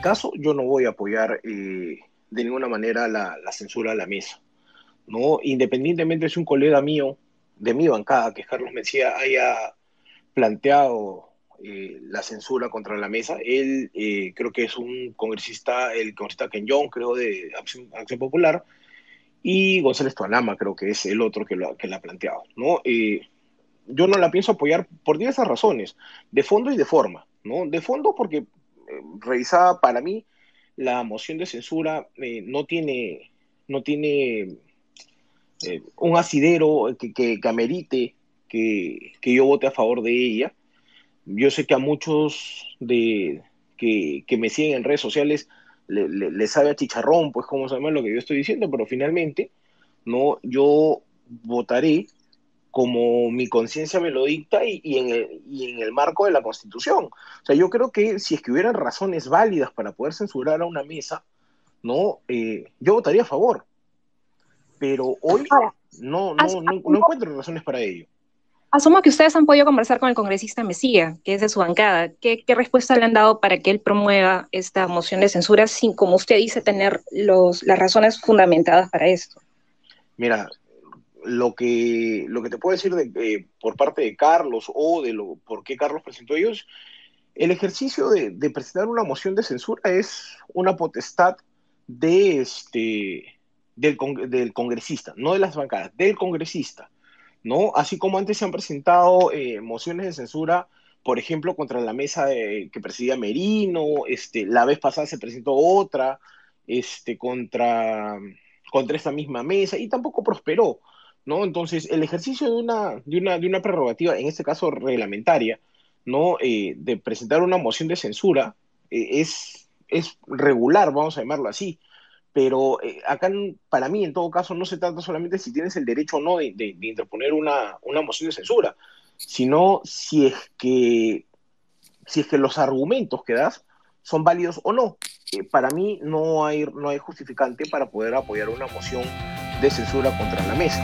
caso, yo no voy a apoyar eh, de ninguna manera la, censura a la mesa. ¿no? Independientemente si un colega mío, de mi bancada, que es Carlos Mesía, haya planteado eh, la censura contra la mesa, él eh, creo que es un congresista, el congresista Ken Young, creo, de Acción, Popular, y González Tuanama, creo que es el otro que, lo, que la ha planteado. ¿no? yo no la pienso apoyar por diversas razones, de fondo y de forma. ¿no? De fondo porque revisada para mí, la moción de censura eh, no tiene, no tiene eh, un asidero que, que, amerite que, que, yo vote a favor de ella. Yo sé que a muchos de, que, me siguen en redes sociales les le, sabe a chicharrón, pues como saben lo que yo estoy diciendo, pero finalmente no, yo votaré como mi conciencia me lo dicta y, en el, y, en el, marco de la Constitución. O sea, yo creo que si es que hubieran razones válidas para poder censurar a una mesa, ¿no? Eh, yo votaría a favor. Pero hoy no, no, no, encuentro razones para ello. Asumo que ustedes han podido conversar con el congresista Mesía, que es de su bancada. ¿Qué, ¿Qué, respuesta le han dado para que él promueva esta moción de censura sin, como usted dice, tener los, las razones fundamentadas para esto? Mira, lo que, lo que te puedo decir de, por parte de Carlos o de lo, por qué Carlos presentó ellos, el ejercicio de, presentar una moción de censura es una potestad de este, del, del, congresista, no de las bancadas, del congresista, ¿no? Así como antes se han presentado eh, mociones de censura, por ejemplo, contra la mesa que presidía Merino, este, la vez pasada se presentó otra, este, contra, contra esta misma mesa, y tampoco prosperó. ¿No? Entonces, el ejercicio de una, de una, de una prerrogativa, en este caso reglamentaria, ¿no? Eh, de presentar una moción de censura eh, es, es regular, vamos a llamarlo así. Pero eh, acá, para mí, en todo caso, no se trata solamente si tienes el derecho o no de, de, interponer una, una, moción de censura, sino si es que, si es que los argumentos que das son válidos o no. para mí no hay, no hay justificante para poder apoyar una moción de censura contra la mesa.